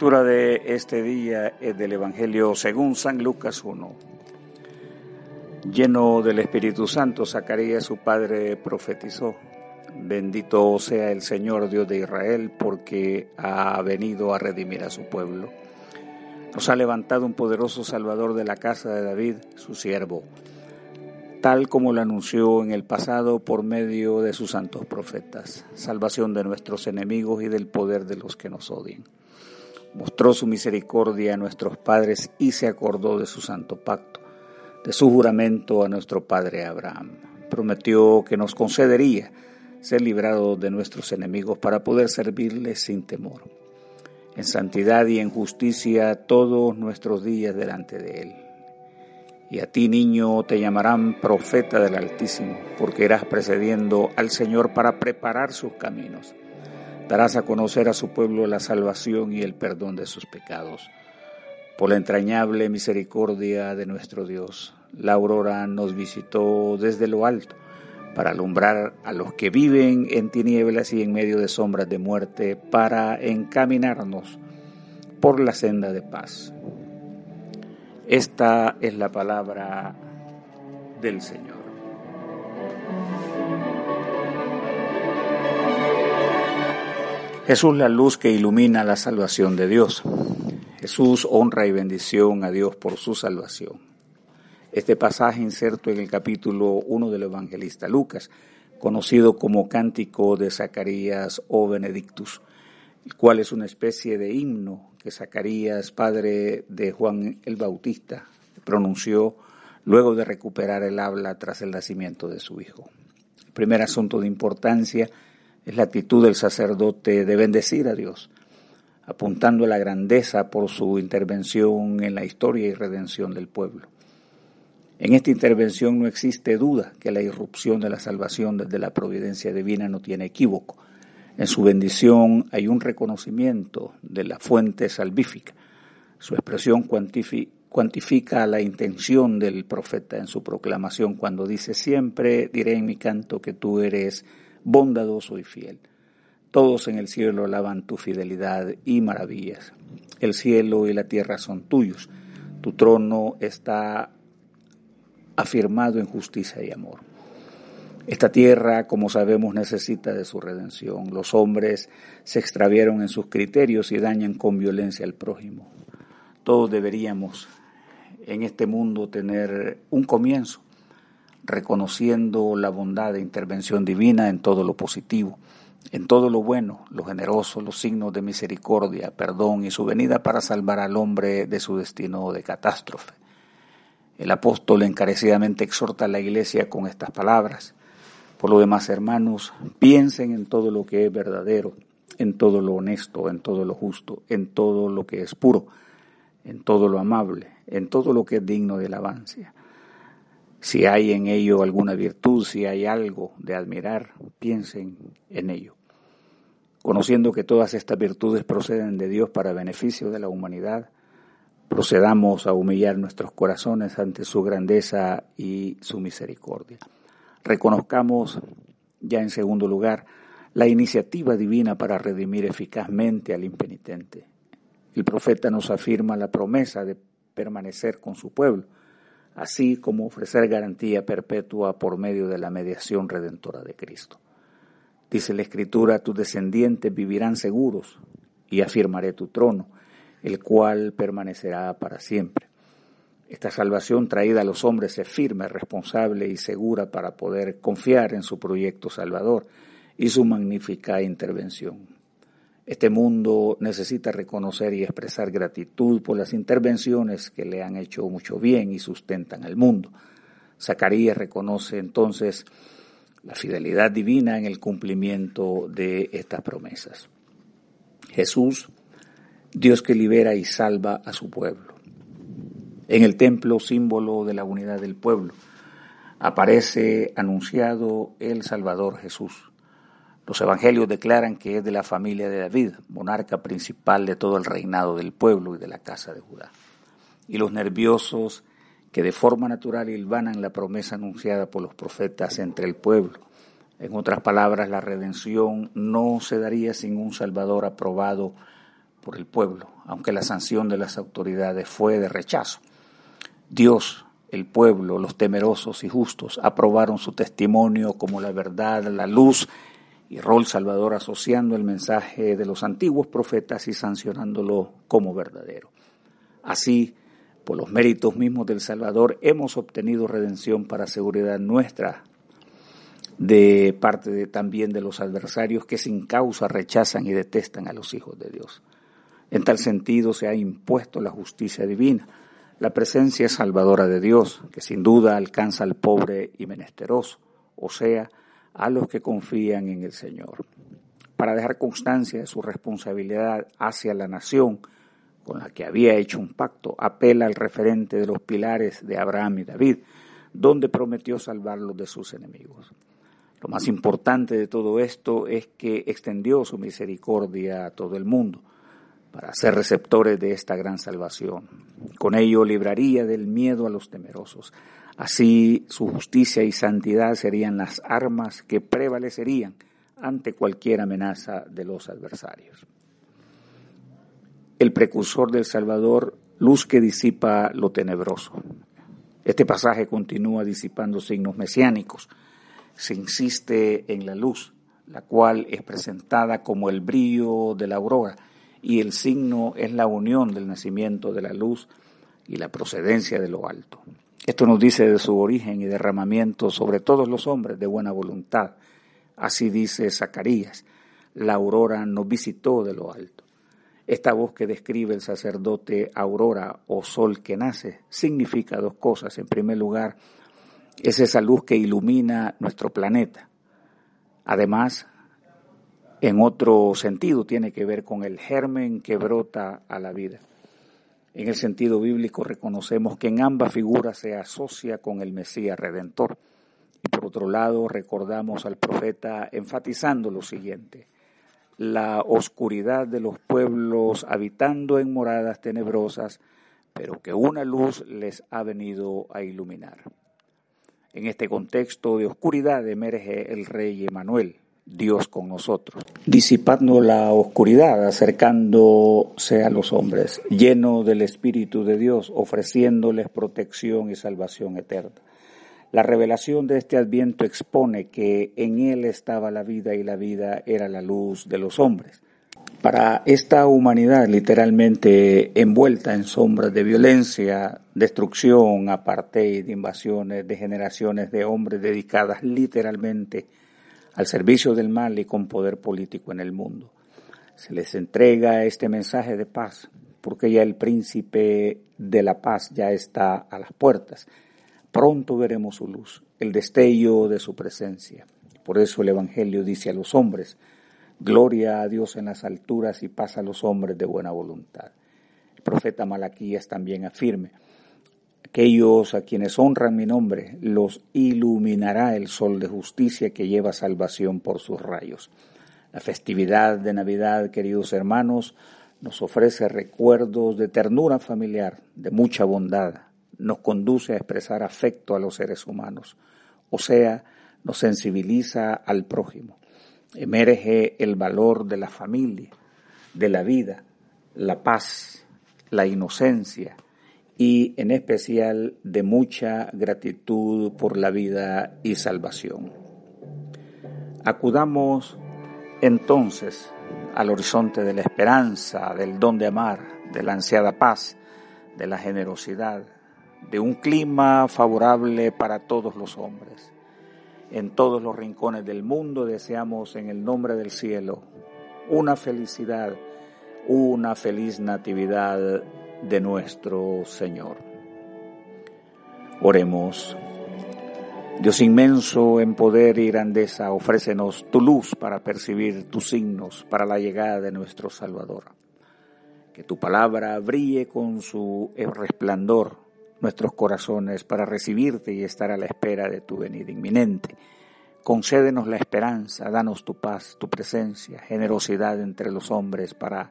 lectura de este día es del Evangelio según San Lucas 1. Lleno del Espíritu Santo, Zacarías su padre profetizó. Bendito sea el Señor Dios de Israel, porque ha venido a redimir a su pueblo. Nos ha levantado un poderoso Salvador de la casa de David, su siervo, tal como lo anunció en el pasado por medio de sus santos profetas, salvación de nuestros enemigos y del poder de los que nos odian mostró su misericordia a nuestros padres y se acordó de su santo pacto, de su juramento a nuestro padre Abraham. Prometió que nos concedería ser librados de nuestros enemigos para poder servirle sin temor, en santidad y en justicia todos nuestros días delante de Él. Y a ti, niño, te llamarán profeta del Altísimo, porque irás precediendo al Señor para preparar sus caminos darás a conocer a su pueblo la salvación y el perdón de sus pecados. Por la entrañable misericordia de nuestro Dios, la aurora nos visitó desde lo alto para alumbrar a los que viven en tinieblas y en medio de sombras de muerte, para encaminarnos por la senda de paz. Esta es la palabra del Señor. Jesús la luz que ilumina la salvación de Dios. Jesús honra y bendición a Dios por su salvación. Este pasaje inserto en el capítulo 1 del evangelista Lucas, conocido como Cántico de Zacarías o Benedictus, el cual es una especie de himno que Zacarías, padre de Juan el Bautista, pronunció luego de recuperar el habla tras el nacimiento de su hijo. El primer asunto de importancia es la actitud del sacerdote de bendecir a Dios, apuntando a la grandeza por su intervención en la historia y redención del pueblo. En esta intervención no existe duda que la irrupción de la salvación desde la providencia divina no tiene equívoco. En su bendición hay un reconocimiento de la fuente salvífica. Su expresión cuantifica la intención del profeta en su proclamación cuando dice siempre diré en mi canto que tú eres bondadoso y fiel. Todos en el cielo alaban tu fidelidad y maravillas. El cielo y la tierra son tuyos. Tu trono está afirmado en justicia y amor. Esta tierra, como sabemos, necesita de su redención. Los hombres se extravieron en sus criterios y dañan con violencia al prójimo. Todos deberíamos en este mundo tener un comienzo reconociendo la bondad e intervención divina en todo lo positivo, en todo lo bueno, lo generoso, los signos de misericordia, perdón y su venida para salvar al hombre de su destino de catástrofe. El apóstol encarecidamente exhorta a la iglesia con estas palabras. Por lo demás, hermanos, piensen en todo lo que es verdadero, en todo lo honesto, en todo lo justo, en todo lo que es puro, en todo lo amable, en todo lo que es digno de alabanza si hay en ello alguna virtud, si hay algo de admirar, piensen en ello. Conociendo que todas estas virtudes proceden de Dios para beneficio de la humanidad, procedamos a humillar nuestros corazones ante su grandeza y su misericordia. Reconozcamos, ya en segundo lugar, la iniciativa divina para redimir eficazmente al impenitente. El profeta nos afirma la promesa de permanecer con su pueblo así como ofrecer garantía perpetua por medio de la mediación redentora de Cristo. Dice la Escritura, tus descendientes vivirán seguros y afirmaré tu trono, el cual permanecerá para siempre. Esta salvación traída a los hombres es firme, responsable y segura para poder confiar en su proyecto salvador y su magnífica intervención. Este mundo necesita reconocer y expresar gratitud por las intervenciones que le han hecho mucho bien y sustentan al mundo. Zacarías reconoce entonces la fidelidad divina en el cumplimiento de estas promesas. Jesús, Dios que libera y salva a su pueblo. En el templo, símbolo de la unidad del pueblo, aparece anunciado el Salvador Jesús los evangelios declaran que es de la familia de David, monarca principal de todo el reinado del pueblo y de la casa de Judá. Y los nerviosos que de forma natural hilvanan la promesa anunciada por los profetas entre el pueblo. En otras palabras, la redención no se daría sin un Salvador aprobado por el pueblo, aunque la sanción de las autoridades fue de rechazo. Dios, el pueblo, los temerosos y justos aprobaron su testimonio como la verdad, la luz y rol salvador asociando el mensaje de los antiguos profetas y sancionándolo como verdadero. Así, por los méritos mismos del Salvador, hemos obtenido redención para seguridad nuestra de parte de, también de los adversarios que sin causa rechazan y detestan a los hijos de Dios. En tal sentido se ha impuesto la justicia divina, la presencia salvadora de Dios, que sin duda alcanza al pobre y menesteroso, o sea, a los que confían en el Señor. Para dejar constancia de su responsabilidad hacia la nación con la que había hecho un pacto, apela al referente de los pilares de Abraham y David, donde prometió salvarlos de sus enemigos. Lo más importante de todo esto es que extendió su misericordia a todo el mundo para ser receptores de esta gran salvación. Con ello libraría del miedo a los temerosos. Así su justicia y santidad serían las armas que prevalecerían ante cualquier amenaza de los adversarios. El precursor del Salvador, luz que disipa lo tenebroso. Este pasaje continúa disipando signos mesiánicos se insiste en la luz, la cual es presentada como el brillo de la aurora, y el signo es la unión del nacimiento de la luz y la procedencia de lo alto. Esto nos dice de su origen y derramamiento sobre todos los hombres de buena voluntad. Así dice Zacarías, la aurora nos visitó de lo alto. Esta voz que describe el sacerdote aurora o sol que nace significa dos cosas. En primer lugar, es esa luz que ilumina nuestro planeta. Además, en otro sentido, tiene que ver con el germen que brota a la vida. En el sentido bíblico reconocemos que en ambas figuras se asocia con el Mesías Redentor. Y por otro lado, recordamos al profeta enfatizando lo siguiente, la oscuridad de los pueblos habitando en moradas tenebrosas, pero que una luz les ha venido a iluminar. En este contexto de oscuridad emerge el rey Emanuel, Dios con nosotros, disipando la oscuridad, acercándose a los hombres, lleno del Espíritu de Dios, ofreciéndoles protección y salvación eterna. La revelación de este adviento expone que en Él estaba la vida y la vida era la luz de los hombres para esta humanidad literalmente envuelta en sombras de violencia, destrucción, apartheid, invasiones de generaciones de hombres dedicadas literalmente al servicio del mal y con poder político en el mundo. Se les entrega este mensaje de paz, porque ya el príncipe de la paz ya está a las puertas. Pronto veremos su luz, el destello de su presencia. Por eso el Evangelio dice a los hombres, Gloria a Dios en las alturas y paz a los hombres de buena voluntad. El profeta Malaquías también afirme, aquellos a quienes honran mi nombre, los iluminará el sol de justicia que lleva salvación por sus rayos. La festividad de Navidad, queridos hermanos, nos ofrece recuerdos de ternura familiar, de mucha bondad, nos conduce a expresar afecto a los seres humanos, o sea, nos sensibiliza al prójimo emerge el valor de la familia, de la vida, la paz, la inocencia y en especial de mucha gratitud por la vida y salvación. Acudamos entonces al horizonte de la esperanza, del don de amar, de la ansiada paz, de la generosidad, de un clima favorable para todos los hombres en todos los rincones del mundo. Deseamos en el nombre del cielo una felicidad, una feliz natividad de nuestro Señor. Oremos. Dios inmenso en poder y grandeza, ofrécenos tu luz para percibir tus signos para la llegada de nuestro Salvador. Que tu palabra brille con su resplandor nuestros corazones para recibirte y estar a la espera de tu venida inminente. Concédenos la esperanza, danos tu paz, tu presencia, generosidad entre los hombres para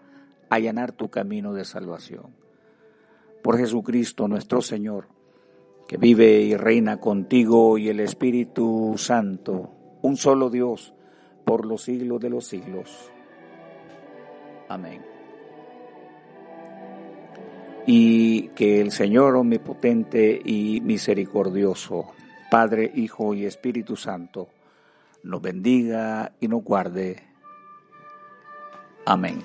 allanar tu camino de salvación. Por Jesucristo nuestro Señor, que vive y reina contigo y el Espíritu Santo, un solo Dios, por los siglos de los siglos. Amén. y que el Señor omnipotente y misericordioso, Padre, Hijo y Espíritu Santo, nos bendiga y nos guarde. Amén.